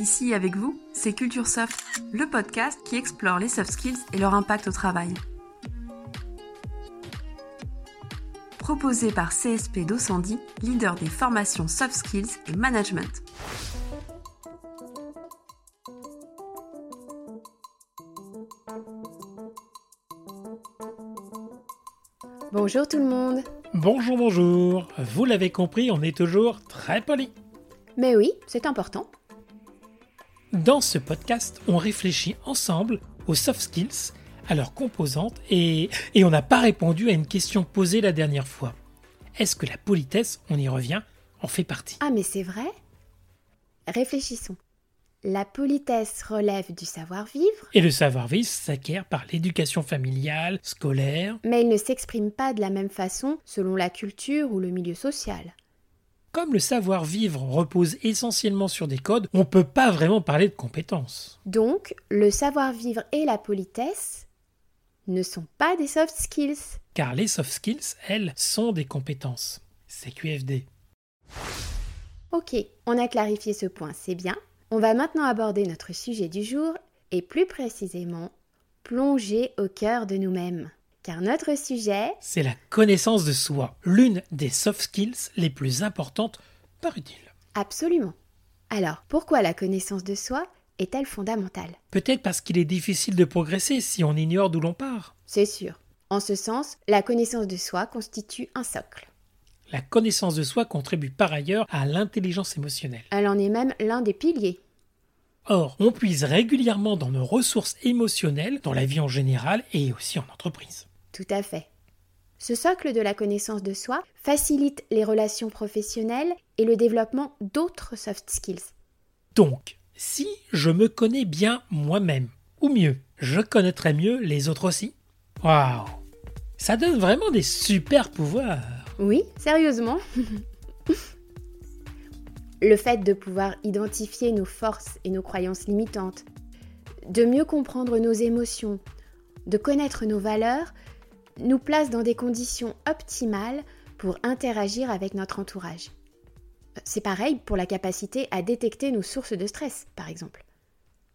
Ici avec vous, c'est Culture Soft, le podcast qui explore les soft skills et leur impact au travail. Proposé par CSP Docandi, leader des formations soft skills et management. Bonjour tout le monde. Bonjour, bonjour. Vous l'avez compris, on est toujours très poli. Mais oui, c'est important. Dans ce podcast, on réfléchit ensemble aux soft skills, à leurs composantes, et, et on n'a pas répondu à une question posée la dernière fois. Est-ce que la politesse, on y revient, en fait partie? Ah mais c'est vrai? Réfléchissons. La politesse relève du savoir-vivre, Et le savoir-vivre s'acquiert par l'éducation familiale, scolaire. mais il ne s'exprime pas de la même façon selon la culture ou le milieu social. Comme le savoir-vivre repose essentiellement sur des codes, on ne peut pas vraiment parler de compétences. Donc, le savoir-vivre et la politesse ne sont pas des soft skills. Car les soft skills, elles, sont des compétences. C'est QFD. Ok, on a clarifié ce point, c'est bien. On va maintenant aborder notre sujet du jour et plus précisément plonger au cœur de nous-mêmes. Car notre sujet, C'est la connaissance de soi, l'une des soft skills les plus importantes, paraît-il. absolument. Alors, pourquoi la connaissance de soi est-elle fondamentale? Peut-être parce qu'il est difficile de progresser si on ignore d'où l'on part. C'est sûr. En ce sens, la connaissance de soi constitue un socle. La connaissance de soi contribue par ailleurs à l'intelligence émotionnelle. Elle en est même l'un des piliers. Or, on puise régulièrement dans nos ressources émotionnelles, dans la vie en général et aussi en entreprise. Tout à fait. Ce socle de la connaissance de soi facilite les relations professionnelles et le développement d'autres soft skills. Donc, si je me connais bien moi-même, ou mieux, je connaîtrai mieux les autres aussi. Waouh Ça donne vraiment des super pouvoirs. Oui, sérieusement. le fait de pouvoir identifier nos forces et nos croyances limitantes, de mieux comprendre nos émotions, de connaître nos valeurs, nous place dans des conditions optimales pour interagir avec notre entourage. C'est pareil pour la capacité à détecter nos sources de stress, par exemple.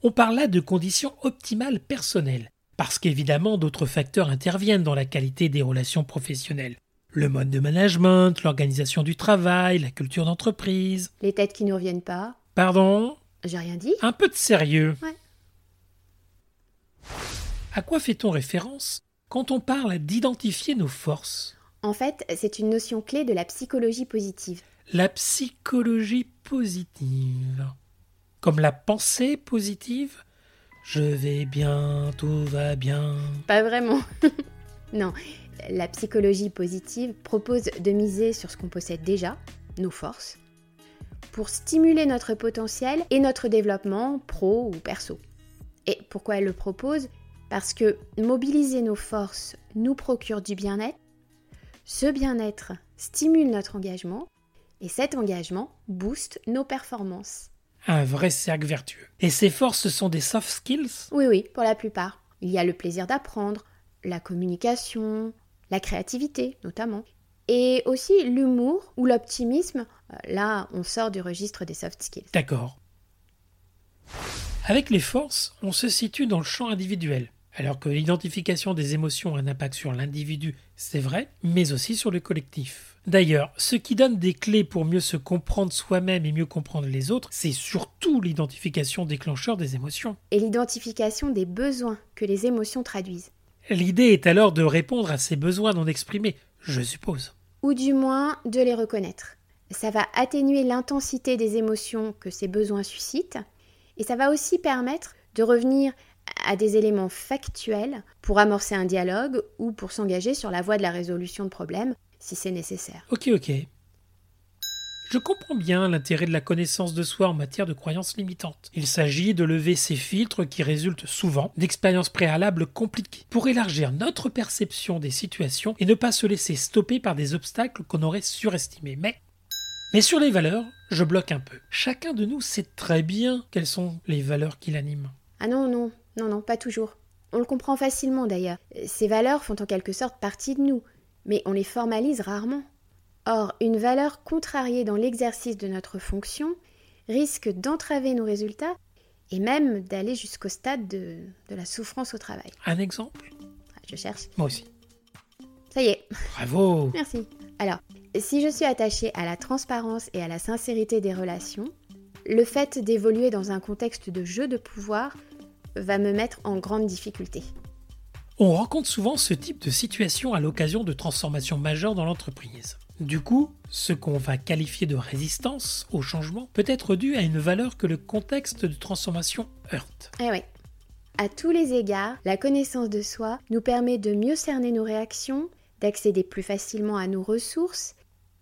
On parle là de conditions optimales personnelles, parce qu'évidemment d'autres facteurs interviennent dans la qualité des relations professionnelles. Le mode de management, l'organisation du travail, la culture d'entreprise. Les têtes qui ne reviennent pas, Pardon? J'ai rien dit. Un peu de sérieux. Ouais. À quoi fait-on référence? Quand on parle d'identifier nos forces En fait, c'est une notion clé de la psychologie positive. La psychologie positive. Comme la pensée positive Je vais bien, tout va bien. Pas vraiment. non, la psychologie positive propose de miser sur ce qu'on possède déjà, nos forces, pour stimuler notre potentiel et notre développement pro ou perso. Et pourquoi elle le propose? Parce que mobiliser nos forces nous procure du bien-être, ce bien-être stimule notre engagement, et cet engagement booste nos performances. Un vrai cercle vertueux. Et ces forces sont des soft skills? Oui, oui, pour la plupart. Il y a le plaisir d'apprendre, la communication, la créativité notamment, et aussi l'humour ou l'optimisme. Là, on sort du registre des soft skills. D'accord. Avec les forces, on se situe dans le champ individuel, alors que l'identification des émotions a un impact sur l'individu, c'est vrai, mais aussi sur le collectif. D'ailleurs, ce qui donne des clés pour mieux se comprendre soi-même et mieux comprendre les autres, c'est surtout l'identification déclencheur des émotions. Et l'identification des besoins que les émotions traduisent. L'idée est alors de répondre à ces besoins non exprimés, je suppose. Ou du moins de les reconnaître. Ça va atténuer l'intensité des émotions que ces besoins suscitent. Et ça va aussi permettre de revenir à des éléments factuels pour amorcer un dialogue ou pour s'engager sur la voie de la résolution de problèmes si c'est nécessaire. Ok, ok. Je comprends bien l'intérêt de la connaissance de soi en matière de croyances limitantes. Il s'agit de lever ces filtres qui résultent souvent d'expériences préalables compliquées pour élargir notre perception des situations et ne pas se laisser stopper par des obstacles qu'on aurait surestimés. Mais, mais sur les valeurs, je bloque un peu. Chacun de nous sait très bien quelles sont les valeurs qui l'animent. Ah non, non, non, non, pas toujours. On le comprend facilement d'ailleurs. Ces valeurs font en quelque sorte partie de nous, mais on les formalise rarement. Or, une valeur contrariée dans l'exercice de notre fonction risque d'entraver nos résultats et même d'aller jusqu'au stade de, de, la souffrance au travail. Un exemple? Ah, Je cherche. Moi aussi. Ça y est. Bravo Merci. Alors, si je suis attachée à la transparence et à la sincérité des relations, le fait d'évoluer dans un contexte de jeu de pouvoir va me mettre en grande difficulté. On rencontre souvent ce type de situation à l'occasion de transformations majeures dans l'entreprise. Du coup, ce qu'on va qualifier de résistance au changement peut être dû à une valeur que le contexte de transformation heurte. Eh oui. À tous les égards, la connaissance de soi nous permet de mieux cerner nos réactions, d'accéder plus facilement à nos ressources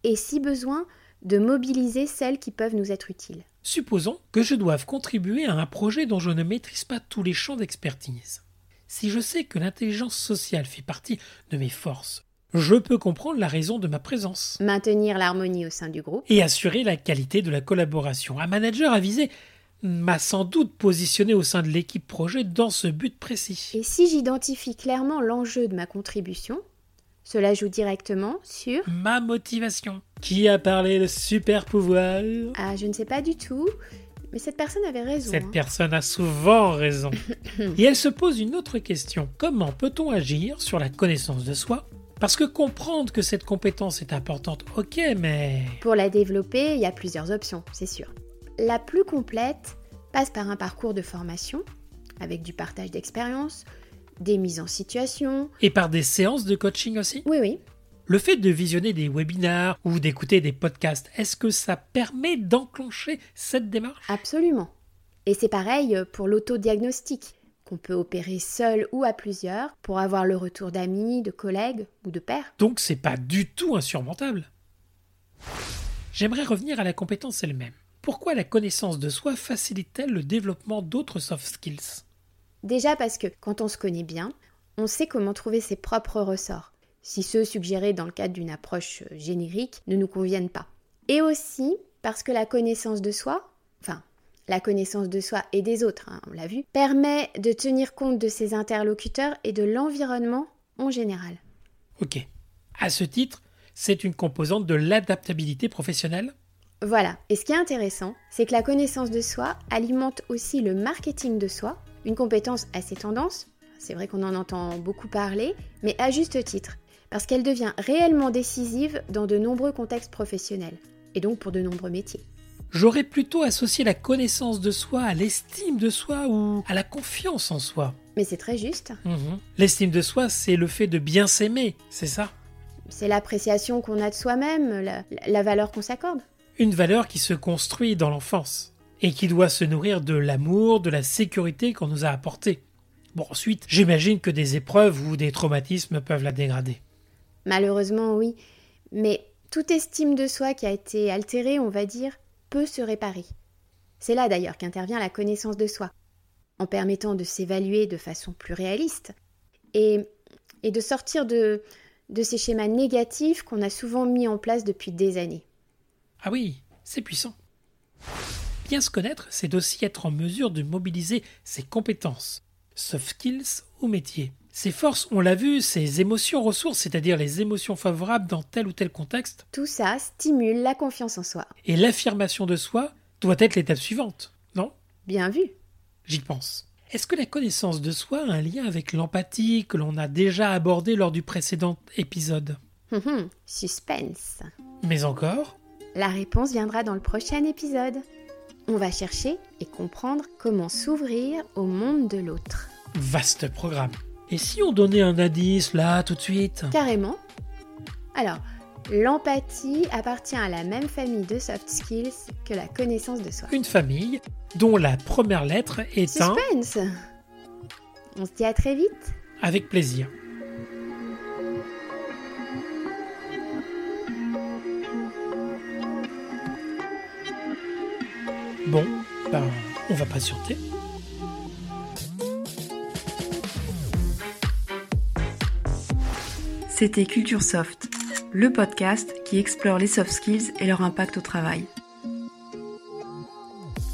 et, si besoin, de mobiliser celles qui peuvent nous être utiles. Supposons que je doive contribuer à un projet dont je ne maîtrise pas tous les champs d'expertise. Si je sais que l'intelligence sociale fait partie de mes forces, je peux comprendre la raison de ma présence. Maintenir l'harmonie au sein du groupe. Et assurer la qualité de la collaboration. Un manager avisé m'a sans doute positionné au sein de l'équipe projet dans ce but précis. Et si j'identifie clairement l'enjeu de ma contribution, cela joue directement sur ma motivation. Qui a parlé de super pouvoir? Ah, je ne sais pas du tout. Mais cette personne avait raison. Cette hein. personne a souvent raison. Et elle se pose une autre question. Comment peut-on agir sur la connaissance de soi? Parce que comprendre que cette compétence est importante, ok, mais... Pour la développer, il y a plusieurs options, c'est sûr. La plus complète passe par un parcours de formation, avec du partage d'expérience, des mises en situation. Et par des séances de coaching aussi? Oui, oui. Le fait de visionner des webinars ou d'écouter des podcasts, est-ce que ça permet d'enclencher cette démarche? Absolument. Et c'est pareil pour l'autodiagnostic, qu'on peut opérer seul ou à plusieurs pour avoir le retour d'amis, de collègues ou de pairs. Donc c'est pas du tout insurmontable. J'aimerais revenir à la compétence elle-même. Pourquoi la connaissance de soi facilite-t-elle le développement d'autres soft skills? Déjà parce que quand on se connaît bien, on sait comment trouver ses propres ressorts, si ceux suggérés dans le cadre d'une approche euh, générique ne nous conviennent pas. Et aussi parce que la connaissance de soi, enfin la connaissance de soi et des autres, hein, on l'a vu, permet de tenir compte de ses interlocuteurs et de l'environnement en général. Ok. À ce titre, c'est une composante de l'adaptabilité professionnelle? Voilà. Et ce qui est intéressant, c'est que la connaissance de soi alimente aussi le marketing de soi une compétence assez tendance, c'est vrai qu'on en entend beaucoup parler, mais à juste titre, parce qu'elle devient réellement décisive dans de nombreux contextes professionnels, et donc pour de nombreux métiers. J'aurais plutôt associé la connaissance de soi à l'estime de soi ou à la confiance en soi. Mais c'est très juste. Mhm. L'estime de soi, c'est le fait de bien s'aimer, c'est ça? C'est l'appréciation qu'on a de soi-même, la, la valeur qu'on s'accorde. Une valeur qui se construit dans l'enfance et qui doit se nourrir de l'amour, de la sécurité qu'on nous a apporté. Bon, ensuite, j'imagine que des épreuves ou des traumatismes peuvent la dégrader. Malheureusement, oui. Mais toute estime de soi qui a été altérée, on va dire, peut se réparer. C'est là d'ailleurs qu'intervient la connaissance de soi, en permettant de s'évaluer de façon plus réaliste et, et de sortir de, de ces schémas négatifs qu'on a souvent mis en place depuis des années. Ah oui, c'est puissant. Bien se connaître, c'est aussi être en mesure de mobiliser ses compétences, soft skills ou métiers. Ses forces, on l'a vu, ses émotions ressources, c'est-à-dire les émotions favorables dans tel ou tel contexte. Tout ça stimule la confiance en soi. Et l'affirmation de soi doit être l'étape suivante, non? Bien vu. J'y pense. Est-ce que la connaissance de soi a un lien avec l'empathie que l'on a déjà abordé lors du précédent épisode? Hum, hum, Suspense. Mais encore? La réponse viendra dans le prochain épisode. On va chercher et comprendre comment s'ouvrir au monde de l'autre. Vaste programme. Et si on donnait un indice là tout de suite? Carrément. Alors, l'empathie appartient à la même famille de soft skills que la connaissance de soi. Une famille dont la première lettre est un... Suspense On se dit à très vite Avec plaisir. Bon, ben, on va patienter. C'était Culture Soft, le podcast qui explore les soft skills et leur impact au travail.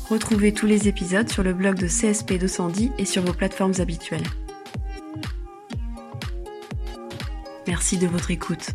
Retrouvez tous les épisodes sur le blog de CSP 210 et sur vos plateformes habituelles. Merci de votre écoute.